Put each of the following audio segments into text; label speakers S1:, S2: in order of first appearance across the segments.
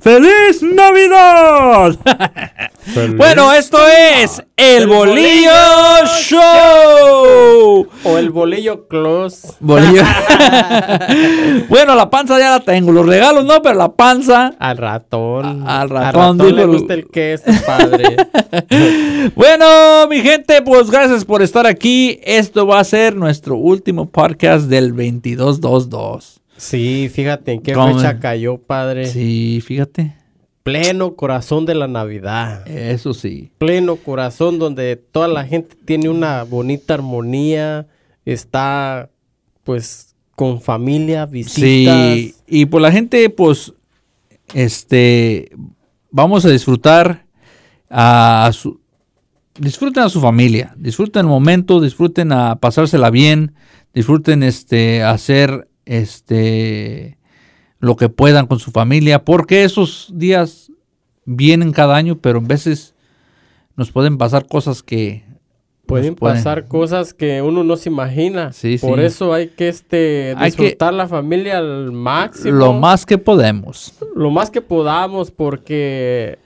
S1: ¡Feliz Navidad! bueno, esto es El, Bolillo, Show.
S2: O el Bolillo Close.
S1: Bolillo. bueno, la panza ya la tengo. Los regalos no, pero la panza.
S2: Al ratón.
S1: al ratón,
S2: le
S1: dijo-
S2: gusta el queso, padre.
S1: Bueno, mi gente, pues gracias por estar aquí. Esto va a ser nuestro último podcast del 2222.
S2: Sí, fíjate en qué
S1: ¿Cómo?
S2: fecha cayó, padre.
S1: Sí, fíjate.
S2: Pleno corazón de la Navidad.
S1: Eso sí.
S2: Pleno corazón donde toda la gente tiene una bonita armonía. Está, pues, con familia, visitas.
S1: Sí, y por la gente, pues, este, vamos a disfrutar a su, disfruten a su familia, disfruten el momento, disfruten a pasársela bien, disfruten, este, hacer, este, lo que puedan con su familia, porque esos días vienen cada año, pero en veces nos pueden pasar cosas que
S2: Pueden pasar cosas que uno no se imagina.
S1: Sí,
S2: Por
S1: sí.
S2: eso hay que este
S1: Hay que-
S2: disfrutar la familia al máximo.
S1: lo más que podemos.
S2: lo más que podamos porque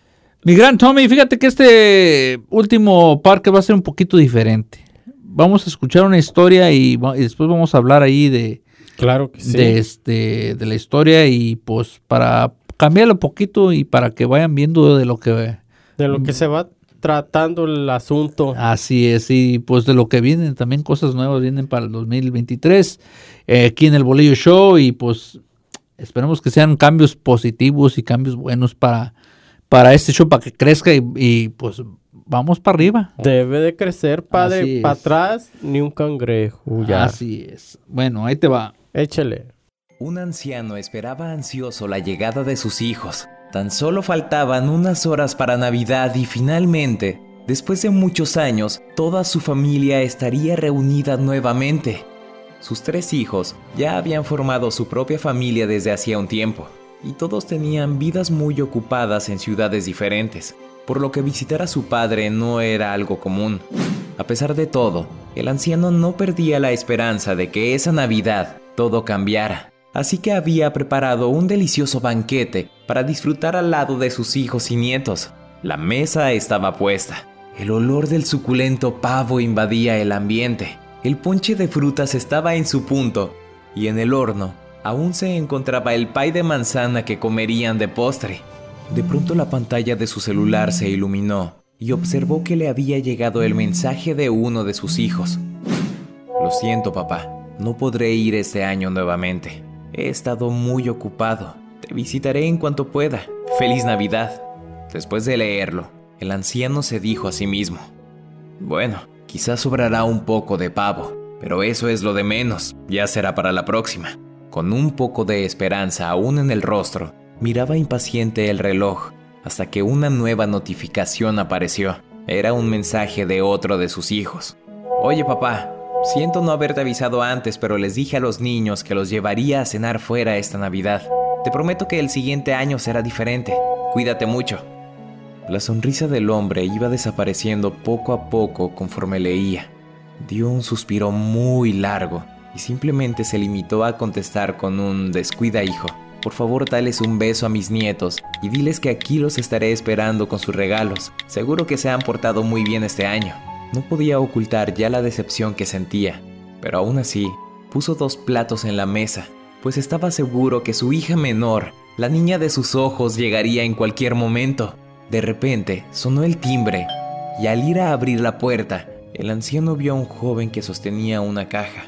S1: Mi gran Tommy, fíjate que este último parque va a ser un poquito diferente. Vamos a escuchar una historia y después vamos a hablar ahí de,
S2: claro que sí.
S1: de, este, de la historia y pues para cambiarlo un poquito y para que vayan viendo de lo que...
S2: de lo que se va tratando el asunto.
S1: Así es, y pues de lo que vienen también cosas nuevas vienen para el 2023 eh, aquí en el Bolillo Show y pues esperemos que sean cambios positivos y cambios buenos para, para este show, para que crezca y, y, pues vamos para arriba.
S2: Debe de crecer, padre, para atrás ni un cangrejo. Ya.
S1: Así es. Bueno, ahí te va.
S2: Échale.
S3: Un anciano esperaba ansioso la llegada de sus hijos. Tan solo faltaban unas horas para Navidad y finalmente, después de muchos años, toda su familia estaría reunida nuevamente. Sus tres hijos ya habían formado su propia familia desde hacía un tiempo, y todos tenían vidas muy ocupadas en ciudades diferentes, por lo que visitar a su padre no era algo común. A pesar de todo, el anciano no perdía la esperanza de que esa Navidad todo cambiara. Así que había preparado un delicioso banquete para disfrutar al lado de sus hijos y nietos. La mesa estaba puesta. El olor del suculento pavo invadía el ambiente. El ponche de frutas estaba en su punto y en el horno aún se encontraba el pay de manzana que comerían de postre. De pronto la pantalla de su celular se iluminó y observó que le había llegado el mensaje de uno de sus hijos. Lo siento, papá. No podré ir este año nuevamente. He estado muy ocupado. Te visitaré en cuanto pueda. Feliz Navidad. Después de leerlo, el anciano se dijo a sí mismo. Bueno, quizás sobrará un poco de pavo, pero eso es lo de menos. Ya será para la próxima. Con un poco de esperanza aún en el rostro, miraba impaciente el reloj hasta que una nueva notificación apareció. Era un mensaje de otro de sus hijos. Oye papá, siento no haberte avisado antes, pero les dije a los niños que los llevaría a cenar fuera esta Navidad. Te prometo que el siguiente año será diferente. Cuídate mucho. La sonrisa del hombre iba desapareciendo poco a poco conforme leía. Dio un suspiro muy largo y simplemente se limitó a contestar con un descuida hijo. Por favor, dales un beso a mis nietos y diles que aquí los estaré esperando con sus regalos. Seguro que se han portado muy bien este año. No podía ocultar ya la decepción que sentía, pero aún así puso dos platos en la mesa, pues estaba seguro que su hija menor, la niña de sus ojos, llegaría en cualquier momento. De repente sonó el timbre y al ir a abrir la puerta, el anciano vio a un joven que sostenía una caja.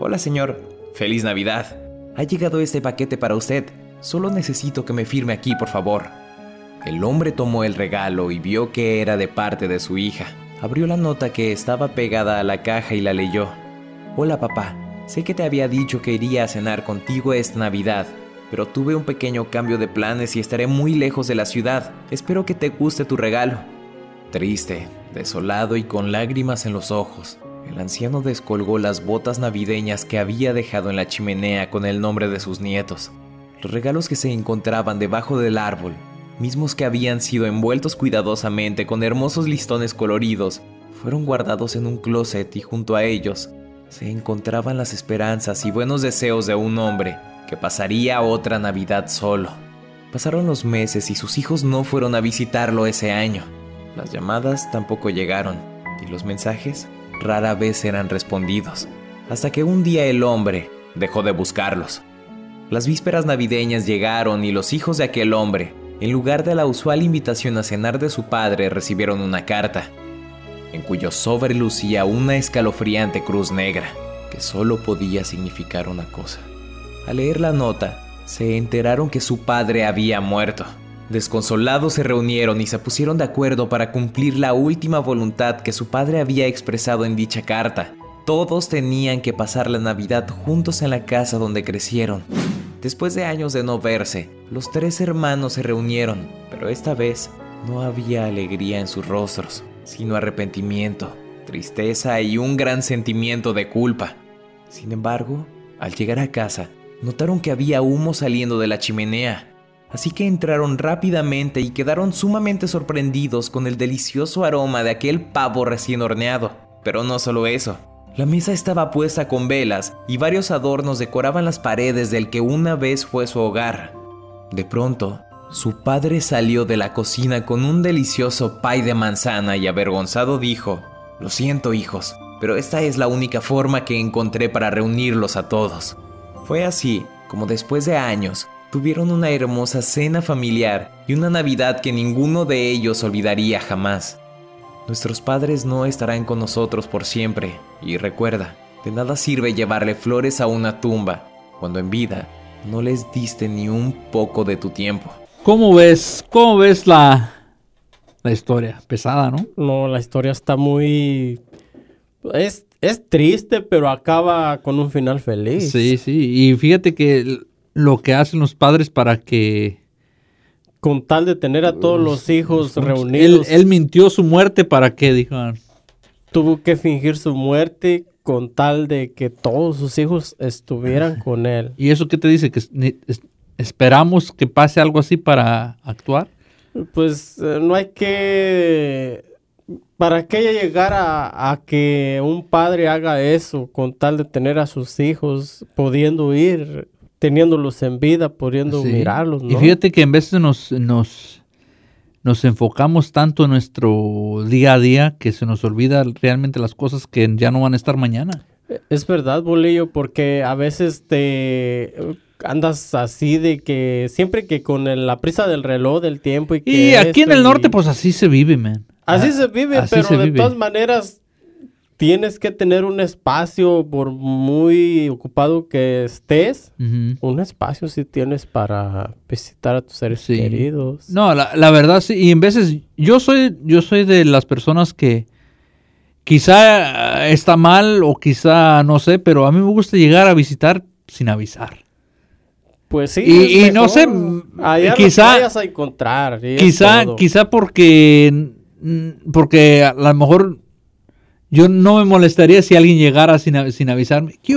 S3: Hola señor, feliz Navidad. Ha llegado este paquete para usted. Solo necesito que me firme aquí, por favor. El hombre tomó el regalo y vio que era de parte de su hija. Abrió la nota que estaba pegada a la caja y la leyó. Hola papá, sé que te había dicho que iría a cenar contigo esta Navidad, pero tuve un pequeño cambio de planes y estaré muy lejos de la ciudad. Espero que te guste tu regalo. Triste, desolado y con lágrimas en los ojos, el anciano descolgó las botas navideñas que había dejado en la chimenea con el nombre de sus nietos. Los regalos que se encontraban debajo del árbol, mismos que habían sido envueltos cuidadosamente con hermosos listones coloridos, fueron guardados en un closet y junto a ellos se encontraban las esperanzas y buenos deseos de un hombre que pasaría otra Navidad solo. Pasaron los meses y sus hijos no fueron a visitarlo ese año. Las llamadas tampoco llegaron y los mensajes rara vez eran respondidos, hasta que un día el hombre dejó de buscarlos. Las vísperas navideñas llegaron y los hijos de aquel hombre, en lugar de la usual invitación a cenar de su padre, recibieron una carta, en cuyo sobre lucía una escalofriante cruz negra, que solo podía significar una cosa. Al leer la nota, se enteraron que su padre había muerto. Desconsolados se reunieron y se pusieron de acuerdo para cumplir la última voluntad que su padre había expresado en dicha carta. Todos tenían que pasar la Navidad juntos en la casa donde crecieron. Después de años de no verse, los tres hermanos se reunieron, pero esta vez no había alegría en sus rostros, sino arrepentimiento, tristeza y un gran sentimiento de culpa. Sin embargo, al llegar a casa, notaron que había humo saliendo de la chimenea, así que entraron rápidamente y quedaron sumamente sorprendidos con el delicioso aroma de aquel pavo recién horneado. Pero no solo eso, la mesa estaba puesta con velas y varios adornos decoraban las paredes del que una vez fue su hogar. De pronto, su padre salió de la cocina con un delicioso pay de manzana y avergonzado dijo, Lo siento hijos, pero esta es la única forma que encontré para reunirlos a todos. Fue así como después de años tuvieron una hermosa cena familiar y una Navidad que ninguno de ellos olvidaría jamás. Nuestros padres no estarán con nosotros por siempre, y recuerda, de nada sirve llevarle flores a una tumba cuando en vida no les diste ni un poco de tu tiempo.
S1: ¿Cómo ves? ¿Cómo ves la, la historia? Pesada, ¿no?
S2: No, la historia está muy... Es, es triste, pero acaba con un final feliz.
S1: Sí, sí. Y fíjate que lo que hacen los padres para que...
S2: Con tal de tener a todos los hijos reunidos,
S1: él mintió su muerte para que, dijo. "Ah,
S2: tuvo que fingir su muerte con tal de que todos sus hijos estuvieran con él.
S1: ¿Y eso qué te dice? ¿Que esperamos que pase algo así para actuar?
S2: Pues eh, no hay que... ¿Para qué llegar a, a que un padre haga eso con tal de tener a sus hijos pudiendo ir, teniéndolos en vida, pudiendo
S1: Sí.
S2: mirarlos?
S1: Y
S2: ¿no?
S1: fíjate que en veces nos, nos, nos enfocamos tanto en nuestro día a día que se nos olvida realmente las cosas que ya no van a estar mañana.
S2: Es verdad, Bolillo, porque a veces te andas así de que siempre que con el- la prisa del reloj, del tiempo y que
S1: Y aquí en el
S2: y-
S1: norte, pues así se vive, man.
S2: Así
S1: Ah,
S2: se vive,
S1: así
S2: pero
S1: se
S2: de
S1: vive.
S2: todas maneras tienes que tener un espacio por muy ocupado que estés. Un espacio si tienes para visitar a tus seres
S1: Sí.
S2: queridos.
S1: No, la, la verdad sí, y en veces yo soy, yo soy de las personas que quizá está mal o quizá no sé, pero a mí me gusta llegar a visitar sin avisar.
S2: Pues sí.
S1: Y- no sé,
S2: Allá
S1: quizá-
S2: vayas a encontrar.
S1: Quizá, quizá porque, mm, porque a lo mejor yo no me molestaría si alguien llegara sin, sin avisarme. ¿Qué?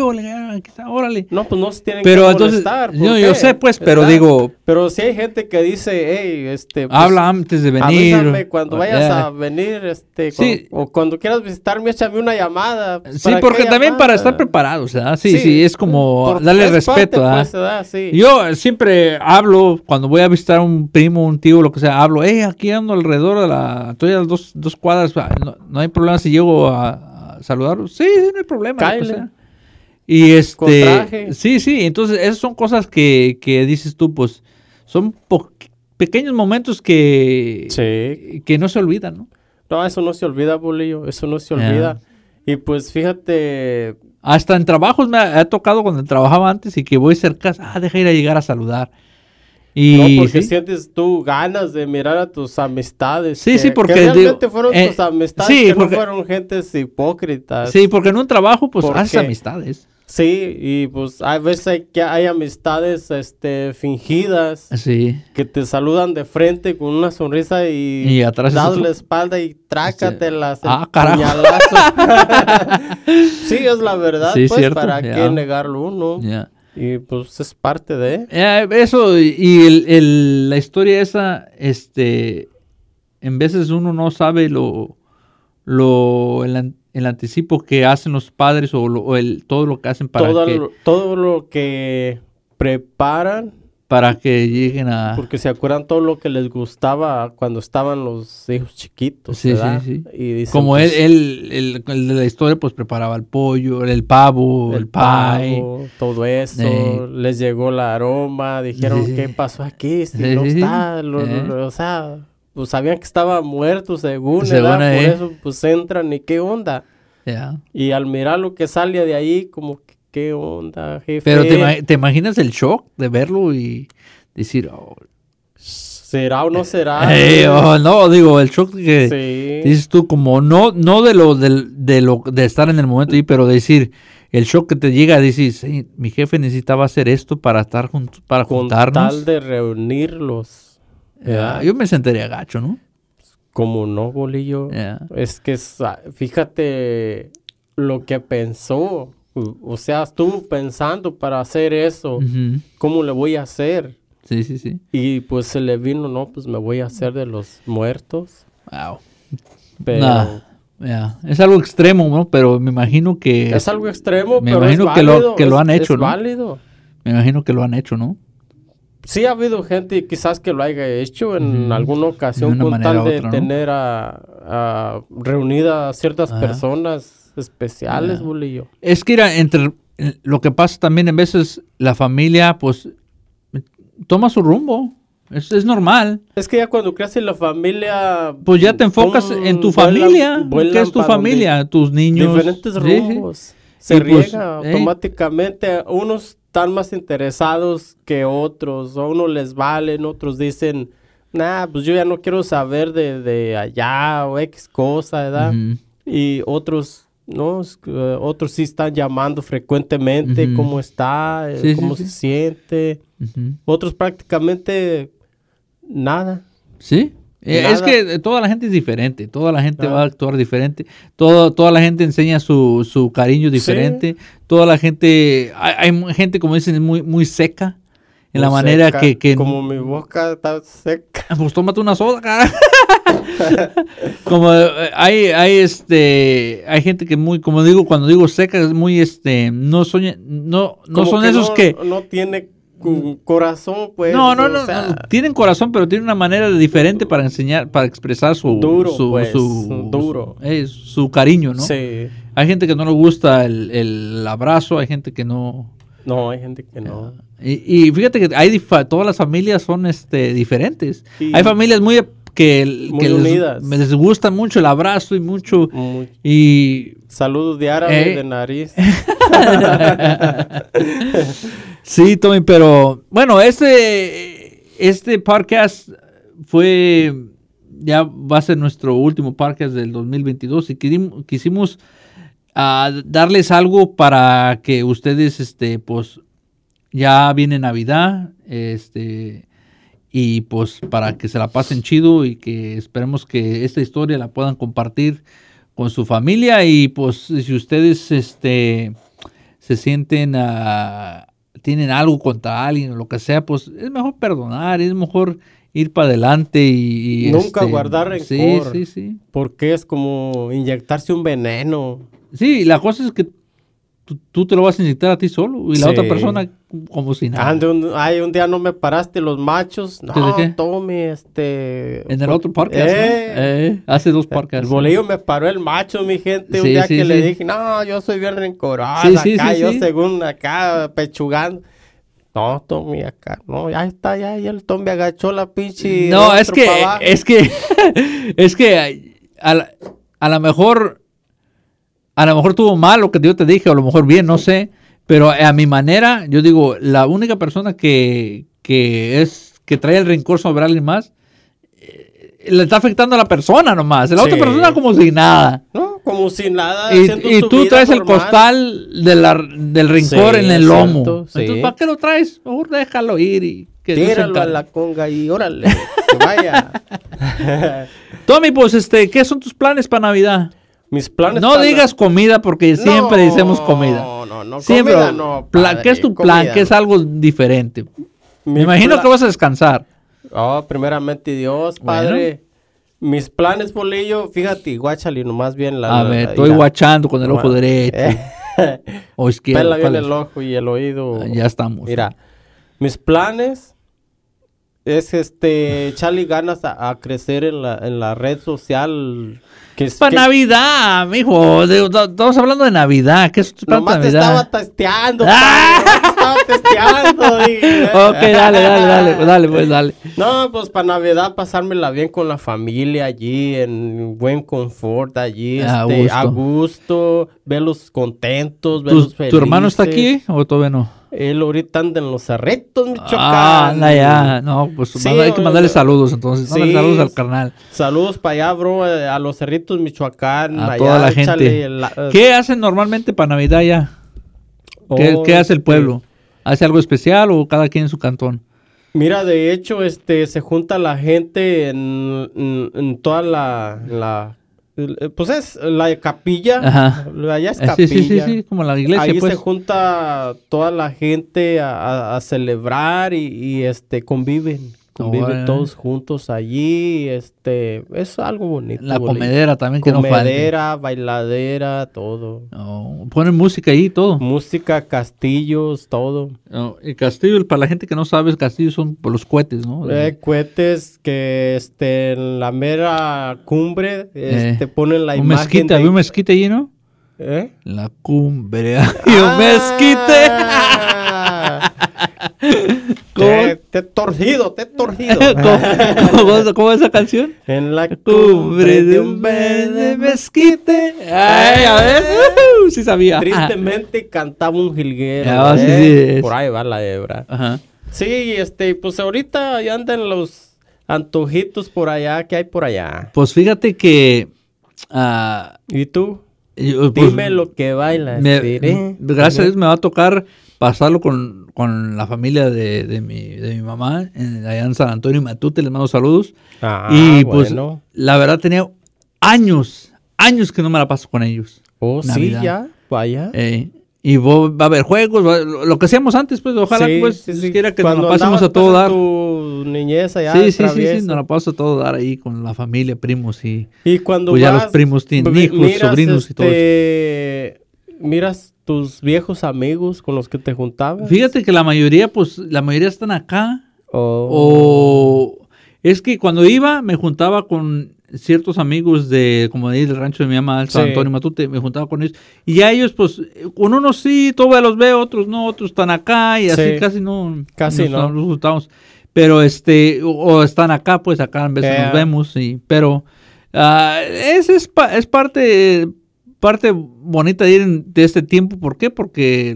S1: Ah, órale.
S2: No, pues no se tienen
S1: Pero
S2: que
S1: entonces,
S2: molestar. ¿por
S1: yo, sé pues, pero
S2: ¿Verdad?
S1: digo,
S2: Pero si hay gente que dice, hey, este... pues,
S1: habla antes de venir.
S2: Avísame cuando vayas a venir, este,
S1: Sí.
S2: o cuando quieras visitarme, échame una llamada.
S1: Sí,
S2: ¿Para
S1: porque también para estar preparados, ¿verdad? Sí, sí, es como
S2: por-
S1: darle
S2: es
S1: respeto,
S2: parte,
S1: ¿verdad?
S2: pues, ¿verdad? Sí.
S1: Yo siempre hablo, cuando voy a visitar a un primo, un tío, lo que sea, hablo, hey, aquí ando alrededor de la, estoy a las dos, dos cuadras, no, no hay problema si llego a, a saludarlo. Sí, sí, no hay problema. Y este, sí, sí, entonces esas son cosas que, que dices tú, pues, son pequeños momentos que,
S2: Sí.
S1: que no se olvidan, ¿no?
S2: No, eso no se olvida, Bolillo, eso no se olvida. Y pues fíjate,
S1: Hasta en trabajos me ha, ha tocado cuando trabajaba antes y que voy cerca, ah, deja ir a llegar a saludar. Y
S2: no, porque
S1: sí.
S2: sientes tú ganas de mirar a tus amistades.
S1: Sí,
S2: que-
S1: sí, porque
S2: que realmente
S1: digo,
S2: fueron
S1: eh,
S2: tus amistades,
S1: sí,
S2: que
S1: porque-
S2: no fueron gentes hipócritas.
S1: Sí, porque en un trabajo, pues,
S2: ¿Por
S1: haces amistades.
S2: Sí, y pues a veces hay, que hay amistades este, fingidas
S1: Sí.
S2: que te saludan de frente con una sonrisa y,
S1: Y atrás otro.
S2: la espalda y trácatelas. el
S1: Ah, carajo.
S2: sí, es la verdad,
S1: Sí,
S2: pues,
S1: cierto,
S2: ¿para qué negarlo uno?
S1: Ya.
S2: Y pues es parte de...
S1: Eh, eso, y- y el- el- la historia esa, este, en veces uno no sabe lo, lo, el, an- el anticipo que hacen los padres o, lo- o el, todo lo que hacen para
S2: todo,
S1: que...
S2: lo, todo lo que preparan
S1: para que lleguen a...
S2: Porque se acuerdan todo lo que les gustaba cuando estaban los hijos chiquitos,
S1: Sí, sí,
S2: ¿verdad?
S1: sí.
S2: Y dicen,
S1: Como
S2: pues,
S1: él, él, el, el de la historia, pues preparaba el pollo, el pavo, el, pie.
S2: pavo, todo eso,
S1: Eh.
S2: les llegó el aroma, dijeron,
S1: Sí.
S2: ¿qué pasó aquí? Si
S1: Sí,
S2: no está, lo-
S1: Eh.
S2: lo- o sea, pues sabían que estaba muerto según,
S1: Según.
S2: Por
S1: eh.
S2: eso, pues entran y qué onda.
S1: Ya.
S2: Y al mirar lo que sale de ahí, como, que, ¿qué onda, jefe?
S1: Pero te, ima- te imaginas el shock de verlo y decir, oh,
S2: ¿Será o no será?
S1: eh, oh, no, digo, el shock que
S2: sí.
S1: dices tú, como no, no de lo, del- de lo de estar en el momento ahí, pero decir, el shock que te llega, dices, "Sí, mi jefe necesitaba hacer esto para estar juntos, para
S2: Con
S1: juntarnos.
S2: tal de reunirlos. ¿verdad?
S1: yo me sentiría gacho, ¿no?
S2: Como no, bolillo. Es que, fíjate lo que pensó. O sea, estuvo pensando para hacer eso. ¿Cómo le voy a hacer?
S1: Sí, sí, sí.
S2: Y pues se le vino, no, pues me voy a hacer de los muertos.
S1: Wow.
S2: Pero
S1: Nah. Es algo extremo, ¿no? Pero me imagino que...
S2: es algo extremo,
S1: Me
S2: pero es
S1: imagino que lo-
S2: válido,
S1: que lo
S2: es-
S1: han hecho,
S2: es
S1: ¿no?
S2: válido.
S1: Me imagino que lo han hecho, ¿no?
S2: Sí ha habido gente quizás que lo haya hecho en alguna ocasión con tal de
S1: otra, ¿no?
S2: tener a, a reunidas a ciertas
S1: Ajá.
S2: personas especiales,
S1: Ya.
S2: bolillo.
S1: Es que era entre eh, lo que pasa también en veces la familia pues toma su rumbo. Es, es normal.
S2: Es que ya cuando creas en la familia...
S1: Pues ya te enfocas
S2: pum,
S1: en tu
S2: vuelan-
S1: familia.
S2: vuelan
S1: ¿Qué es tu familia? Tus niños.
S2: Diferentes
S1: Sí, sí.
S2: rumbos. Se
S1: Y pues,
S2: riega
S1: eh.
S2: automáticamente. Unos están más interesados que otros. A unos les valen, otros dicen... Nah, pues yo ya no quiero saber de, de allá o X cosa, ¿verdad? Y otros, ¿no? Eh, otros sí están llamando frecuentemente
S1: Ujú.
S2: cómo está, eh,
S1: Sí,
S2: cómo
S1: sí.
S2: se siente. Otros prácticamente nada.
S1: Sí. Eh, es que toda la gente es diferente, toda la gente
S2: Ah.
S1: va a actuar diferente, todo, toda la gente enseña su, su cariño diferente, toda la gente, hay, gente como dicen muy, muy seca en la manera que, que
S2: Como mi boca está seca.
S1: Pues tómate una soda, cara. como eh, hay, hay este, hay gente que muy, como digo, cuando digo seca, es muy este, no son, no, no
S2: Como
S1: son esos
S2: no-
S1: que,
S2: No tiene corazón, pues.
S1: no, no,
S2: o
S1: no,
S2: sea,
S1: no, tienen corazón, pero tienen una manera diferente para enseñar, para expresar su,
S2: Duro,
S1: su,
S2: pues,
S1: su,
S2: duro.
S1: eh, su cariño, ¿no?
S2: Sí.
S1: Hay gente que no le gusta el, el abrazo, hay gente que no.
S2: No, hay gente que no.
S1: Y, y fíjate que hay todas las familias son este diferentes.
S2: Sí.
S1: Hay familias muy que,
S2: Muy
S1: que les,
S2: unidas.
S1: les gusta mucho el abrazo y mucho
S2: Muy-
S1: y
S2: Saludos de árabe
S1: Eh.
S2: de nariz.
S1: sí, Tommy, pero bueno, este este podcast fue ya va a ser nuestro último podcast del 2022 y quisim- quisimos ah, darles algo para que ustedes este pues ya viene Navidad, este y pues para que se la pasen chido y que esperemos que esta historia la puedan compartir con su familia y pues si ustedes este se sienten ah, tienen algo contra alguien o lo que sea, pues es mejor perdonar, es mejor ir para adelante y, y,
S2: Nunca
S1: este,
S2: guardar
S1: Sí,
S2: rencor.
S1: sí, sí.
S2: Porque es como inyectarse un veneno.
S1: Sí, la cosa es que tú, tú te lo vas a inyectar a ti solo y la
S2: Sí.
S1: otra persona como si nada.
S2: Ande un- ay, un día no me paraste los machos. No, tome, este...
S1: En el otro ¿no?
S2: Eh,
S1: Eh, hace dos
S2: El
S1: podcasts.
S2: bolillo me paró el macho, mi gente, un día
S1: sí,
S2: que le dije, no, yo soy bien
S1: sí,
S2: acá,
S1: sí,
S2: yo según acá pechugando. No, Tommy, acá, no, ya está, ya, ya el Tommy agachó la pinche.
S1: No, es que,
S2: pa' abajo.
S1: es que, es que a, a lo mejor, a lo mejor tuvo mal lo que yo te dije, o a lo mejor bien, no sé, pero a mi manera, yo digo, la única persona que, que es, que trae el rencor sobre alguien más, eh, le está afectando a la persona nomás, la otra persona como si nada.
S2: No, como si nada.
S1: Y, tú traes el costal de la- del rencor
S2: Sí,
S1: en el lomo.
S2: cierto, sí.
S1: Entonces, ¿para qué lo traes? Mejor déjalo ir y que
S2: Tíralo a la conga y órale, que vaya.
S1: Tommy, pues, este, ¿qué son tus planes para Navidad?
S2: Mis planes.
S1: No
S2: para-
S1: digas comida porque siempre
S2: No,
S1: decimos comida.
S2: No, no, no,
S1: Siempre.
S2: comida no. Padre,
S1: ¿Qué es tu plan? ¿Qué es algo diferente? Me imagino que vas a descansar.
S2: Oh, primeramente Dios,
S1: Bueno.
S2: padre. Mis planes, bolillo, fíjate, guáchale nomás bien la...
S1: A ver,
S2: la-
S1: estoy guachando con el ojo derecho o izquierdo.
S2: Pela bien el ojo y el oído.
S1: Ah, Ya estamos.
S2: Mira, mis planes es este echarle ganas a, a crecer en la, en la red social. Que es
S1: Para
S2: que
S1: Navidad, mijo. De- de- Estamos hablando de Navidad. ¿Qué es para
S2: nomás te estaba testeando,
S1: Ah.
S2: te estaba testeando. y-
S1: Ok, dale, dale, dale, dale, pues dale.
S2: No, pues para Navidad pasármela bien con la familia allí, en buen confort allí,
S1: A
S2: este,
S1: gusto.
S2: a gusto, verlos contentos,
S1: ¿Tu,
S2: verlos
S1: tu hermano está
S2: felices.
S1: aquí o todavía no?
S2: Él ahorita anda en los cerritos, Michoacán.
S1: Ah, anda ya. No, pues
S2: Sí,
S1: manda- hay que mandarle saludos entonces.
S2: Sí.
S1: Mándale saludos al carnal.
S2: Saludos para allá, bro, eh, a los cerritos, Michoacán.
S1: A
S2: allá,
S1: toda la gente.
S2: la- eh,
S1: ¿Qué hacen normalmente para Navidad ya? ¿Qué,
S2: oh,
S1: qué hace el
S2: este,
S1: pueblo? ¿Hace algo especial o cada quien en su cantón?
S2: Mira, de hecho, este, se junta la gente en, en- en toda la, la- pues es la capilla,
S1: Ajá.
S2: allá es
S1: Eh,
S2: capilla.
S1: sí, sí, sí, sí, como la iglesia,
S2: Ahí
S1: pues.
S2: se junta toda la gente a celebrar y, y, este conviven, conviven todos juntos allí, este, es algo bonito.
S1: La
S2: bonito.
S1: comedera también, que no.
S2: Comedera, bailadera, todo.
S1: No, ponen música ahí y todo.
S2: Música, castillos, todo.
S1: No, el castillo, para la gente que no sabe, el castillo son por los cohetes, ¿no?
S2: Eh, cohetes que este en la mera cumbre
S1: Eh,
S2: este ponen la
S1: un
S2: imagen
S1: mezquite,
S2: de-
S1: había un mezquite allí, ¿no?
S2: ¿Eh?
S1: La cumbre. Hay un mezquite.
S2: Te, te he torcido, te he torcido.
S1: ¿Cómo, cómo- es esa canción?
S2: en la
S1: Cumbre de un verde mezquite. Ay, a ver. uh, sí sabía.
S2: Tristemente cantaba un jilguero.
S1: Ah, sí,
S2: ¿eh?
S1: sí.
S2: Por ahí va la hebra.
S1: Ajá.
S2: Sí, este, pues ahorita ya andan los antojitos por allá. ¿Qué hay por allá?
S1: Pues fíjate que. ah,
S2: ¿Y tú?
S1: yo, pues,
S2: Dime lo que bailas.
S1: me- gracias a Dios me va a tocar pasarlo con, con la familia de, de mi, de mi mamá, en, allá en San Antonio y Matute, les mando saludos.
S2: Ah,
S1: y pues
S2: bueno.
S1: la verdad tenía años, años que no me la paso con ellos.
S2: Oh, sí,
S1: Navidad.
S2: ya. Vaya.
S1: Eh, y va a haber juegos, va- lo, que hacíamos antes, pues ojalá
S2: Sí,
S1: pues
S2: sí, sí.
S1: quiera que nos la pasemos a todo
S2: pues,
S1: dar.
S2: tu niñez allá,
S1: Sí, sí, sí, sí, nos la paso a todo dar ahí con la familia, primos y...
S2: Y cuando
S1: Pues ya los primos tienen hijos, sobrinos y todo
S2: este, Miras tus viejos amigos con los que te juntabas.
S1: Fíjate que la mayoría, pues, la mayoría están acá.
S2: Oh.
S1: O es que cuando iba me juntaba con ciertos amigos de, como de ahí del rancho de mi mamá, San
S2: Sí.
S1: Antonio Matute, me juntaba con ellos. Y ya ellos, pues, con unos sí, todavía los veo, otros no, otros están acá y así
S2: Sí.
S1: casi no.
S2: Casi no.
S1: Nos juntamos. Pero este, o, o están acá, pues acá en veces
S2: Yeah.
S1: nos vemos, y, pero ah, es, es, pa- es parte, parte bonita de ir de este tiempo. ¿Por qué? Porque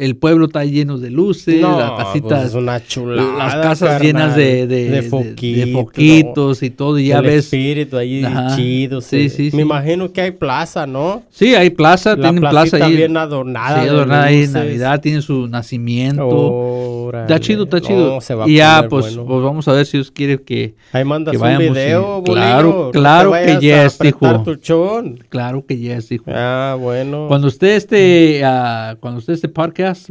S1: el, pueblo está lleno de luces,
S2: No,
S1: las
S2: pues,
S1: casitas
S2: es una chulada,
S1: las casas
S2: carnal.
S1: llenas de, de,
S2: de foquitos,
S1: de foquitos y todo, y ya
S2: el
S1: ves.
S2: espíritu ahí
S1: Ajá.
S2: chido.
S1: Sí,
S2: se-
S1: sí,
S2: Me
S1: sí.
S2: imagino que hay plaza, ¿no?
S1: Sí, hay plaza,
S2: La
S1: tienen plaza ahí.
S2: bien adornada.
S1: sí, adornada ahí en. Navidad, tiene su nacimiento.
S2: Órale.
S1: Está chido, está
S2: No,
S1: chido.
S2: se va a
S1: y ya, pues,
S2: bueno.
S1: pues vamos a ver si Dios quiere que.
S2: Ahí mandas
S1: que
S2: un
S1: vayamos y-
S2: video,
S1: Claro,
S2: bolillo, no
S1: claro
S2: te
S1: que yes, dijo. Claro que ya es, hijo.
S2: Ah, bueno.
S1: Cuando usted esté, ah, cuando usted esté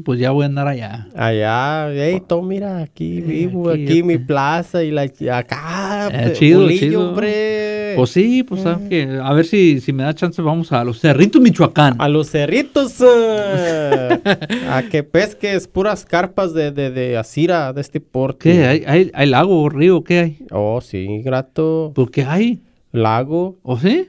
S1: pues ya voy a andar allá.
S2: Allá, hey, tú mira, aquí vivo,
S1: aquí,
S2: aquí, mi plaza y la acá,
S1: Eh,
S2: pe-
S1: chido,
S2: bolillo,
S1: chido.
S2: hombre.
S1: Pues sí, pues ¿sabe
S2: Mm.
S1: a ver si, si me da chance, vamos a los Cerritos, Michoacán.
S2: A los cerritos, eh, a que pesques puras carpas de, de, de asira de este porte.
S1: ¿Qué? ¿Hay, hay, hay lago, río? ¿Qué hay?
S2: Oh, sí, grato.
S1: ¿Por qué hay?
S2: Lago,
S1: ¿O sí?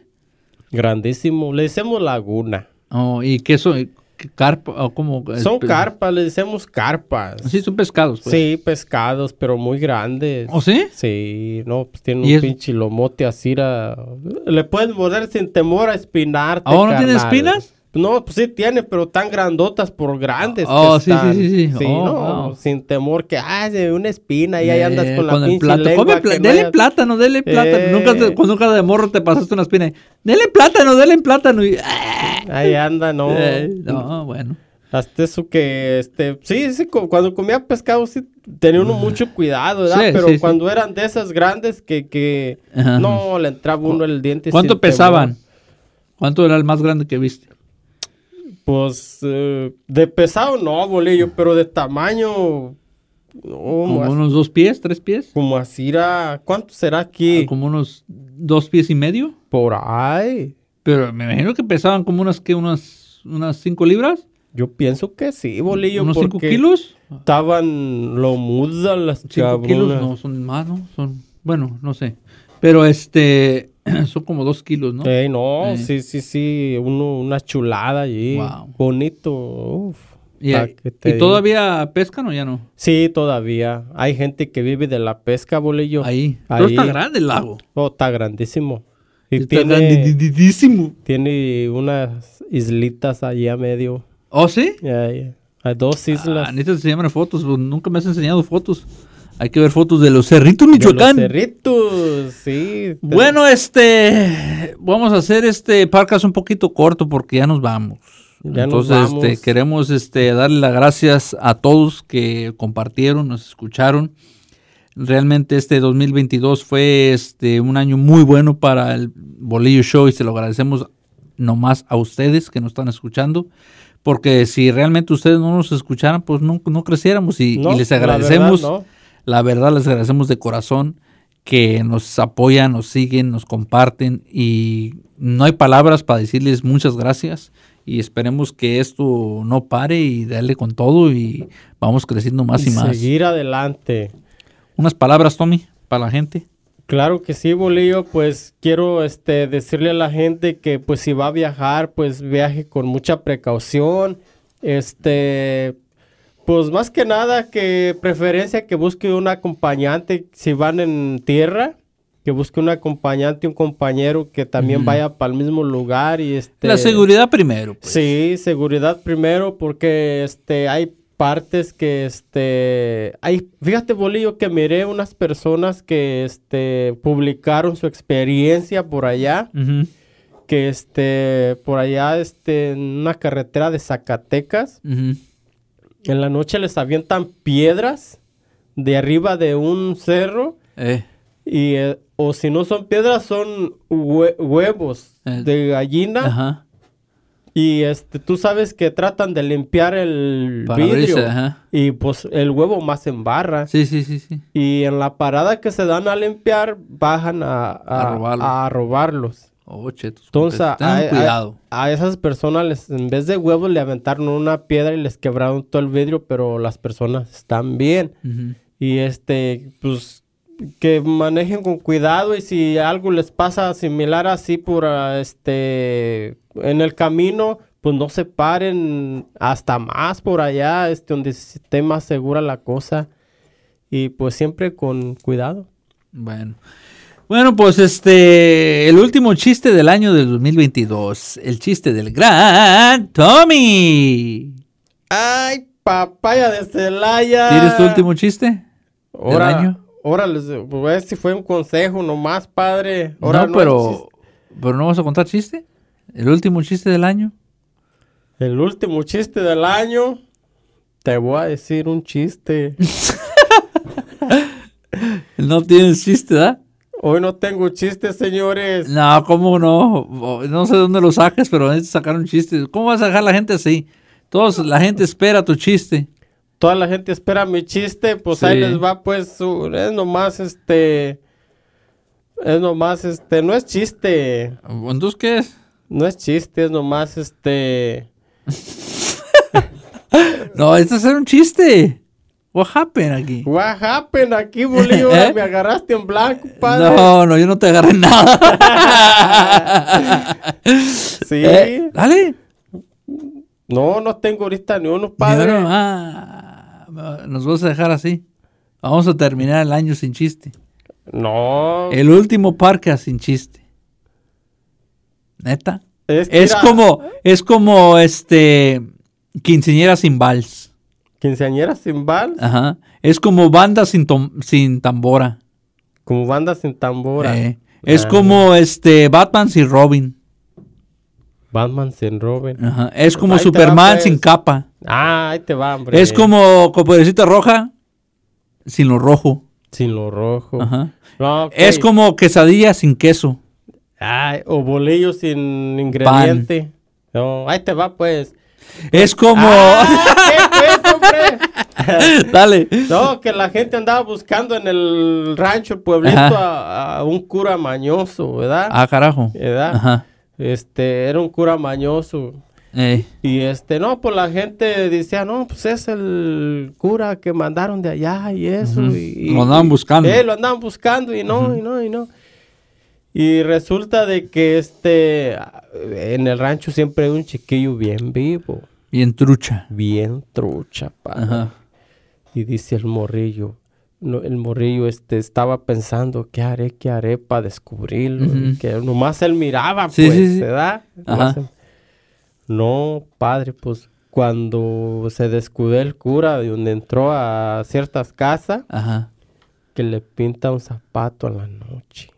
S2: grandísimo. Le decimos laguna.
S1: Oh, ¿Y qué son? ¿Qué ¿Carpa? ¿O cómo?
S2: Son
S1: Pe-
S2: carpas, le decimos carpas.
S1: Sí, son pescados. Pues.
S2: Sí, pescados, pero muy grandes.
S1: ¿O sí?
S2: Sí, no, pues tiene
S1: ¿Y
S2: un
S1: es-
S2: pinche lomote así. a- Le puedes morder sin temor a espinarte.
S1: ¿Oh, no tiene espinas?
S2: No, pues sí tiene, pero tan grandotas por grandes. que
S1: Oh, sí, sí,
S2: están.
S1: sí, sí. Oh,
S2: no,
S1: wow.
S2: sin temor que, ah, una espina y ahí andas
S1: Eh,
S2: con la pinche lengua que no
S1: dele
S2: hayas-
S1: plátano, dele plátano.
S2: Eh.
S1: Nunca, te- cuando nunca de morro te pasaste una espina. y, Dele plátano, dele plátano. Y, ¡ah!
S2: Ahí anda, no.
S1: Eh, no, bueno.
S2: Hasta eso que, este, sí, sí, cu- cuando comía pescado sí tenía uno mucho cuidado, ¿verdad?
S1: Sí,
S2: Pero
S1: sí, sí.
S2: cuando eran de esas grandes que, que
S1: Ajá.
S2: no le entraba uno el diente.
S1: ¿Cuánto pesaban?
S2: temor.
S1: ¿Cuánto era el más grande que viste?
S2: Pues eh, de pesado no, bolillo, pero de tamaño. No,
S1: Como unos dos pies, tres pies.
S2: como así era. ¿Cuánto será aquí?
S1: Como unos dos pies y medio.
S2: Por ahí.
S1: Pero me imagino que pesaban como unas, que unas, unas cinco libras.
S2: Yo pienso que sí, bolillo.
S1: ¿Unos 5
S2: porque
S1: kilos?
S2: Estaban lo mudas las
S1: 5 kilos, no, son más, ¿no? Son, bueno, no sé. Pero este, son como 2 kilos, ¿no?
S2: Ey, no,
S1: Eh.
S2: sí, sí, sí. Uno, una chulada allí.
S1: Wow.
S2: Bonito. Uf.
S1: ¿Y, y todavía pescan o ya no?
S2: Sí, todavía. Hay gente que vive de la pesca, bolillo.
S1: Ahí. Pero
S2: Ahí.
S1: está grande el lago.
S2: Oh, está grandísimo. Y
S1: Está
S2: tiene,
S1: grandísimo.
S2: tiene unas islitas allí a medio.
S1: ¿Oh, sí?
S2: Hay, hay dos islas.
S1: Ah, necesitas enseñarme fotos, pues, nunca me has enseñado fotos. Hay que ver fotos de los cerritos
S2: de los
S1: Michoacán.
S2: cerritos, sí.
S1: Bueno, este, vamos a hacer este podcast un poquito corto porque ya nos vamos.
S2: Ya nos
S1: Entonces,
S2: vamos.
S1: este, queremos este, darle las gracias a todos que compartieron, nos escucharon. Realmente este 2022 fue este, un año muy bueno para el Bolillo Show y se lo agradecemos nomás a ustedes que nos están escuchando. Porque si realmente ustedes no nos escucharan, pues no, no creciéramos y, les
S2: la verdad,
S1: agradecemos.
S2: no.
S1: La verdad les agradecemos de corazón que nos apoyan, nos siguen, nos comparten y no hay palabras para decirles muchas gracias y esperemos que esto no pare y darle con todo y vamos creciendo más y,
S2: Y
S1: más.
S2: Seguir adelante.
S1: Unas palabras, Tommy, para la gente.
S2: Claro que sí, Bolillo, pues quiero este decirle a la gente que pues si va a viajar, pues viaje con mucha precaución. Este pues más que nada que preferencia que busque un acompañante si van en tierra, que busque un acompañante, un compañero que también vaya para el mismo lugar y este
S1: La seguridad primero. pues.
S2: Sí, seguridad primero porque este hay partes que este hay fíjate Bolillo que miré unas personas que este publicaron su experiencia por allá que este por allá este en una carretera de Zacatecas. En la noche les avientan piedras de arriba de un cerro
S1: Eh,
S2: y eh, o si no son piedras son hue- huevos
S1: Eh,
S2: de gallina
S1: ajá.
S2: Y este, tú sabes que tratan de limpiar el vidrio.
S1: ajá.
S2: Y pues el huevo más embarra.
S1: Sí, sí, sí, sí.
S2: Y en la parada que se dan a limpiar, bajan a, a-
S1: A robarlo.
S2: a robarlos.
S1: Oh.
S2: Entonces,
S1: tengan
S2: a, a-
S1: cuidado.
S2: a esas personas, les, en vez de huevos, le aventaron una piedra y les quebraron todo el vidrio, pero las personas están bien. Y este, pues, que manejen con cuidado y si algo les pasa similar así por ah, este, en el camino, pues no se paren hasta más por allá, este, donde esté más segura la cosa. Y pues siempre con cuidado.
S1: Bueno. Bueno, pues este, el último chiste del año del 2022, el chiste del gran Tommy.
S2: ¡Ay, papaya de Celaya!
S1: ¿Tienes tu último chiste?
S2: Ahora,
S1: del año?
S2: ahora les, pues, si fue un consejo nomás, padre. Ahora
S1: no, pero,
S2: chiste.
S1: pero no vas a contar chiste. El último chiste del año.
S2: El último chiste del año. Te voy a decir un chiste.
S1: No tienes chiste, ¿verdad?
S2: Hoy no tengo chistes, señores.
S1: No, ¿cómo no? No sé dónde lo sacas, pero necesitas sacar un chiste. ¿Cómo vas a dejar a la gente así? Todos, la gente espera tu chiste.
S2: Toda la gente espera mi chiste, pues
S1: Sí.
S2: ahí les va, pues, su- es nomás este. Es nomás este. No es chiste.
S1: Entonces, ¿qué es?
S2: No es chiste, es nomás este.
S1: No, este es un chiste. What happened aquí?
S2: What happened aquí, Bolívar?
S1: ¿Eh?
S2: Me agarraste en blanco, padre.
S1: No, no, yo no te agarré nada.
S2: Sí.
S1: Eh, dale.
S2: No, no tengo ahorita ni uno, padre.
S1: ah, nos vas a dejar así. Vamos a terminar el año sin chiste.
S2: No.
S1: El último parque sin chiste. Neta.
S2: Es,
S1: Es como, es como este quinceañera sin vals.
S2: Quinceañera sin bal,
S1: Ajá. Es como banda sin, sin tambora.
S2: como banda sin tambora.
S1: Eh, Es
S2: Ah.
S1: como este Batman sin Robin.
S2: Batman sin Robin.
S1: Ajá. Es como
S2: Ahí te va,
S1: Superman
S2: pues.
S1: sin capa.
S2: Ah, ahí te va, hombre.
S1: Es como Coperecita Roja sin lo rojo.
S2: Sin lo rojo.
S1: Ajá.
S2: No, ok.
S1: Es como quesadilla sin queso.
S2: Ay, o bolillo sin ingrediente. No, ahí te va, pues.
S1: Es como...
S2: Ah, ¿Qué pues?
S1: Dale.
S2: No, que la gente andaba buscando en el rancho, el pueblito, a, a un cura mañoso, ¿verdad?
S1: Ah, carajo.
S2: ¿Verdad?
S1: Ajá.
S2: Este, era un cura mañoso.
S1: Ey.
S2: Y este, no, pues la gente decía, no, pues es el cura que mandaron de allá y eso. Y-
S1: Lo andaban
S2: y-
S1: buscando.
S2: Eh, lo andaban buscando y no, y no, y no. Y resulta de que este, en el rancho siempre hay un chiquillo bien vivo,
S1: Bien trucha.
S2: bien trucha, padre.
S1: Ajá.
S2: Y dice el morrillo, no, el morrillo este, estaba pensando, ¿qué haré, qué haré para descubrirlo? Que nomás él miraba,
S1: Sí,
S2: pues,
S1: sí, sí.
S2: ¿verdad? Él- No, padre, pues cuando se descubrió el cura de donde entró a ciertas casas,
S1: Ajá.
S2: que le pinta un zapato a la noche.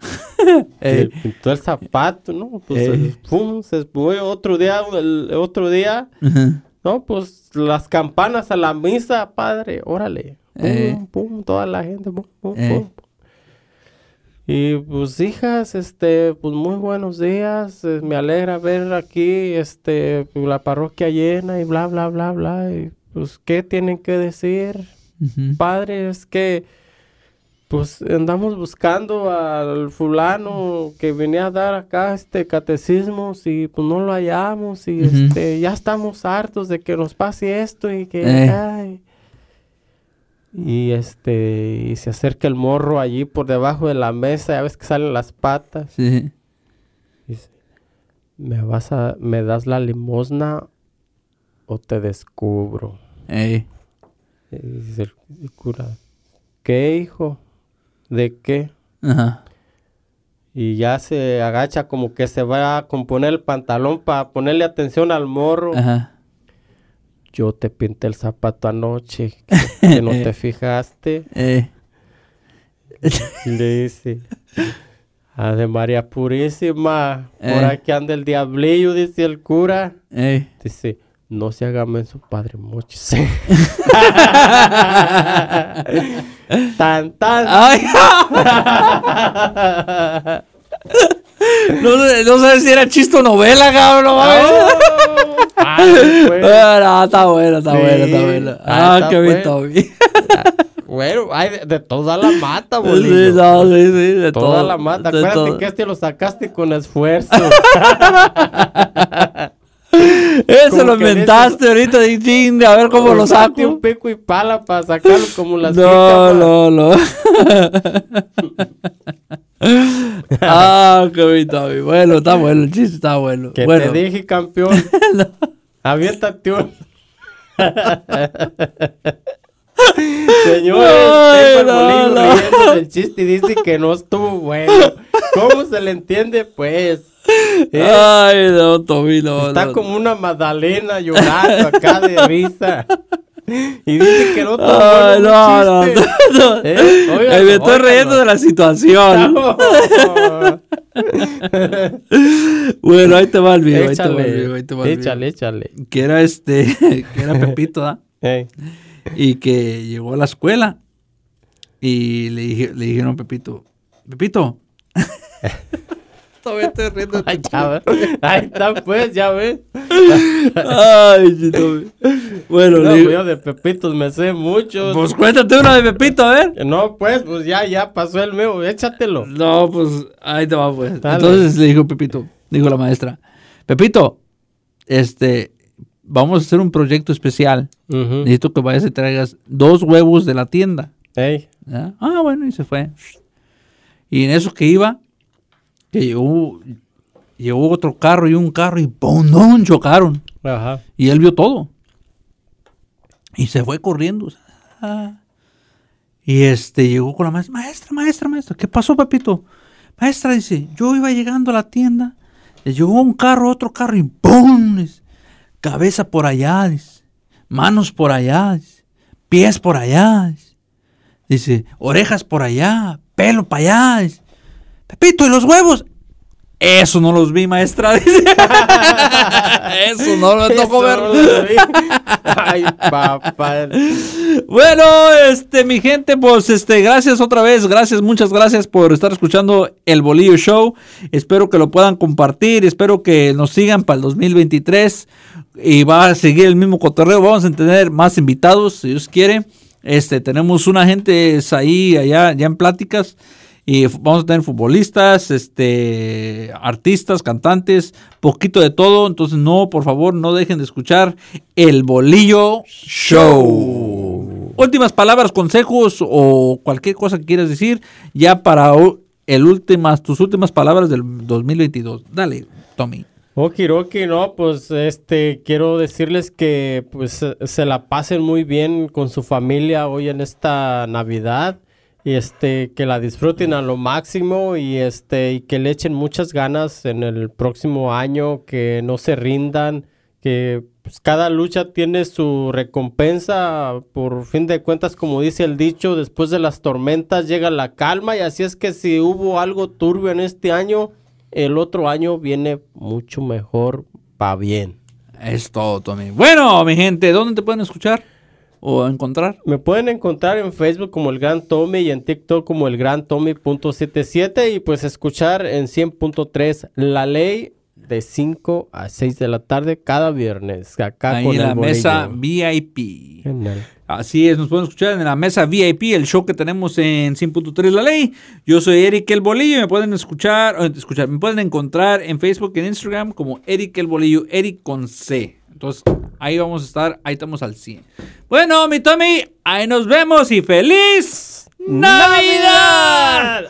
S2: Le pintó el zapato, ¿no? Pues
S1: Ey.
S2: el- pum, se fue otro día, el otro día,
S1: Ajá.
S2: No, pues las campanas a la misa, padre, órale. Pum,
S1: Eh.
S2: pum, toda la gente, pum, pum,
S1: Eh.
S2: pum. Y pues hijas, este, pues muy buenos días, eh, me alegra ver aquí, este, la parroquia llena y bla, bla, bla, bla, y pues, ¿qué tienen que decir? Padre, es que, pues, andamos buscando al fulano que venía a dar acá, este, catecismos y pues no lo hallamos y, este, ya estamos hartos de que nos pase esto y que,
S1: Eh.
S2: ay. Y este, y se acerca el morro allí por debajo de la mesa, ya ves que salen las patas.
S1: Sí.
S2: Dice, ¿me vas a, me das la limosna o te descubro?
S1: Ey.
S2: Y dice el, el cura, ¿qué hijo? ¿De qué?
S1: Ajá.
S2: Y ya se agacha como que se va a componer el pantalón para ponerle atención al morro.
S1: Ajá.
S2: Yo te pinté el zapato anoche, que, que no te fijaste. Y le dice, Ave María Purísima, por
S1: Eh.
S2: aquí anda el diablillo, dice el cura.
S1: Ey.
S2: Dice, no se haga menso, padre mochis. tan, tan.
S1: Ay. no, sé- no sé si era chiste o novela, cabrón. no
S2: pues.
S1: Ah, no, está bueno, está
S2: Sí.
S1: bueno, está bueno.
S2: Ah,
S1: Ah, qué bien,
S2: bueno.
S1: bien.
S2: Bueno, de, de toda la mata,
S1: Sí,
S2: bolillo.
S1: no, sí, sí, de
S2: Toda
S1: todo,
S2: la mata. Acuérdate
S1: todo.
S2: que este lo sacaste con esfuerzo.
S1: Lo inventaste ahorita de ching, de a ver cómo lo saco.
S2: un pico y pala para sacarlo como las
S1: No, no, no. ah, qué bien. Bueno, está bueno, el chiste está bueno.
S2: Que
S1: bueno,
S2: te dije, campeón. Aviéntate un. Señores,
S1: Ay,
S2: el
S1: no,
S2: bolillo
S1: no.
S2: del chiste y dice que no estuvo bueno. ¿Cómo se le entiende, pues? ¿Eh?
S1: Ay, no, Tommy, no.
S2: Está
S1: no.
S2: como una Magdalena llorando acá de risa. Y dice que no estuvo
S1: Ay,
S2: bueno
S1: no,
S2: el
S1: no,
S2: chiste.
S1: no, no.
S2: ¿Eh?
S1: Me estoy riendo de la situación.
S2: No.
S1: Bueno, ahí te va el video, ahí te va el video, ahí te va el video.
S2: échale, échale.
S1: Que era este, que era Pepito, ¿da?
S2: Ey.
S1: Y que llegó a la escuela y le, dije, le dijeron a Pepito, Pepito. Todavía estoy riendo.
S2: Ay, ves. Ahí está, pues, ya ves.
S1: Ay, Tommy. Bueno,
S2: No,
S1: le
S2: yo de Pepitos me sé muchos.
S1: pues cuéntate una de Pepito, a ver.
S2: No, pues, pues ya, ya pasó el mío, échatelo.
S1: No, pues ahí te va, pues.
S2: Dale.
S1: Entonces le dijo Pepito, dijo la maestra, Pepito, este, vamos a hacer un proyecto especial.
S2: Ujú.
S1: Necesito que vayas y traigas dos huevos de la tienda.
S2: Ey.
S1: ¿Ya? Ah, bueno, y se fue. Y en eso que iba, que llegó, llegó otro carro y un carro y ¡pum! ¡pum! chocaron.
S2: Ajá.
S1: Y él vio todo. Y se fue corriendo. Ah. Y este llegó con la maestra, maestra, maestra, maestra, ¿qué pasó, papito? Maestra, dice, yo iba llegando a la tienda, le llegó un carro, otro carro y ¡pum! Cabeza por allá, manos por allá, pies por allá, dice, orejas por allá, pelo para allá, Pepito, ¿y los huevos? Eso no los vi, maestra. dice. Eso no me tocó ver.
S2: lo. Ay, papá.
S1: Bueno, este, mi gente, pues, este, gracias otra vez, gracias, muchas gracias por estar escuchando el Bolillo Show. Espero que lo puedan compartir, espero que nos sigan para el 2023 y va a seguir el mismo cotorreo. Vamos a tener más invitados, si Dios quiere. Este, tenemos una gente ahí, allá, ya en pláticas Y vamos a tener futbolistas, este, artistas, cantantes, poquito de todo. Entonces, no, por favor, no dejen de escuchar el Bolillo Show. Últimas palabras, consejos o cualquier cosa que quieras decir ya para el últimas, tus últimas palabras del 2022. Dale, Tommy.
S2: Okiroki, no, pues este quiero decirles que pues se la pasen muy bien con su familia hoy en esta Navidad y este que la disfruten a lo máximo y este y que le echen muchas ganas en el próximo año, que no se rindan, que pues, cada lucha tiene su recompensa, por fin de cuentas como dice el dicho, después de las tormentas llega la calma y así es que si hubo algo turbio en este año, el otro año viene mucho mejor, va bien.
S1: Es todo, Tommy. Bueno, mi gente, ¿dónde te pueden escuchar o encontrar?
S2: Me pueden encontrar en Facebook como el Gran Tommy y en TikTok como el Gran Tommy.77 y pues escuchar en 100.3 La Ley de 5 a 6 de la tarde cada viernes. Acá
S1: Ahí
S2: con
S1: en
S2: el
S1: la mesa. VIP.
S2: Genial.
S1: Así es, nos pueden escuchar en la mesa VIP, el show que tenemos en 100.3 La Ley. Yo soy Eric El Bolillo y me pueden escuchar, o escuchar, me pueden encontrar en Facebook y en Instagram como Eric El Bolillo, Eric con C. Entonces, ahí vamos a estar, ahí estamos al 100. Bueno, mi Tommy, ahí nos vemos y feliz Navidad.